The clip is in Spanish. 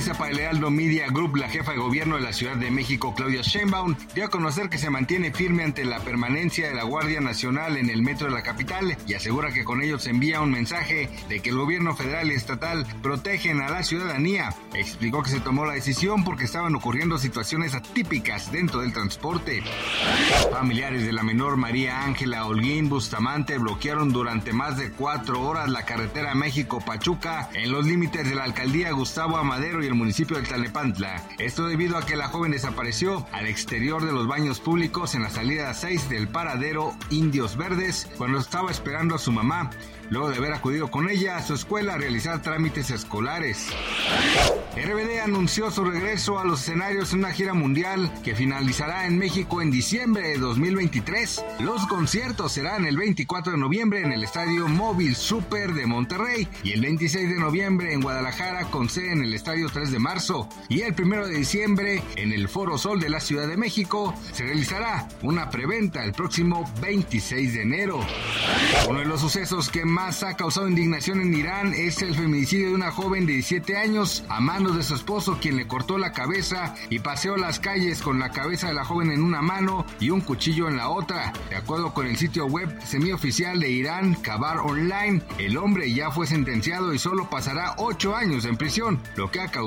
Entrevista para el Heraldo Media Group, la jefa de gobierno de la Ciudad de México, Claudia Sheinbaum, dio a conocer que se mantiene firme ante la permanencia de la Guardia Nacional en el metro de la capital y asegura que con ello se envía un mensaje de que el gobierno federal y estatal protegen a la ciudadanía. Explicó que se tomó la decisión porque estaban ocurriendo situaciones atípicas dentro del transporte. Familiares de la menor María Ángela Holguín Bustamante bloquearon durante más de cuatro horas la carretera México-Pachuca en los límites de la alcaldía Gustavo Amadero y el municipio de Tlalnepantla. Esto debido a que la joven desapareció al exterior de los baños públicos en la salida 6 del paradero Indios Verdes cuando estaba esperando a su mamá luego de haber acudido con ella a su escuela a realizar trámites escolares. RBD anunció su regreso a los escenarios en una gira mundial que finalizará en México en diciembre de 2023. Los conciertos serán el 24 de noviembre en el Estadio Móvil Super de Monterrey y el 26 de noviembre en Guadalajara con sede en el Estadio 3 de marzo y el 1 de diciembre en el Foro Sol de la Ciudad de México se realizará una preventa el próximo 26 de enero. Uno de los sucesos que más ha causado indignación en Irán es el feminicidio de una joven de 17 años a manos de su esposo quien le cortó la cabeza y paseó las calles con la cabeza de la joven en una mano y un cuchillo en la otra. De acuerdo con el sitio web semioficial de Irán, Kabar Online, el hombre ya fue sentenciado y solo pasará 8 años en prisión, lo que ha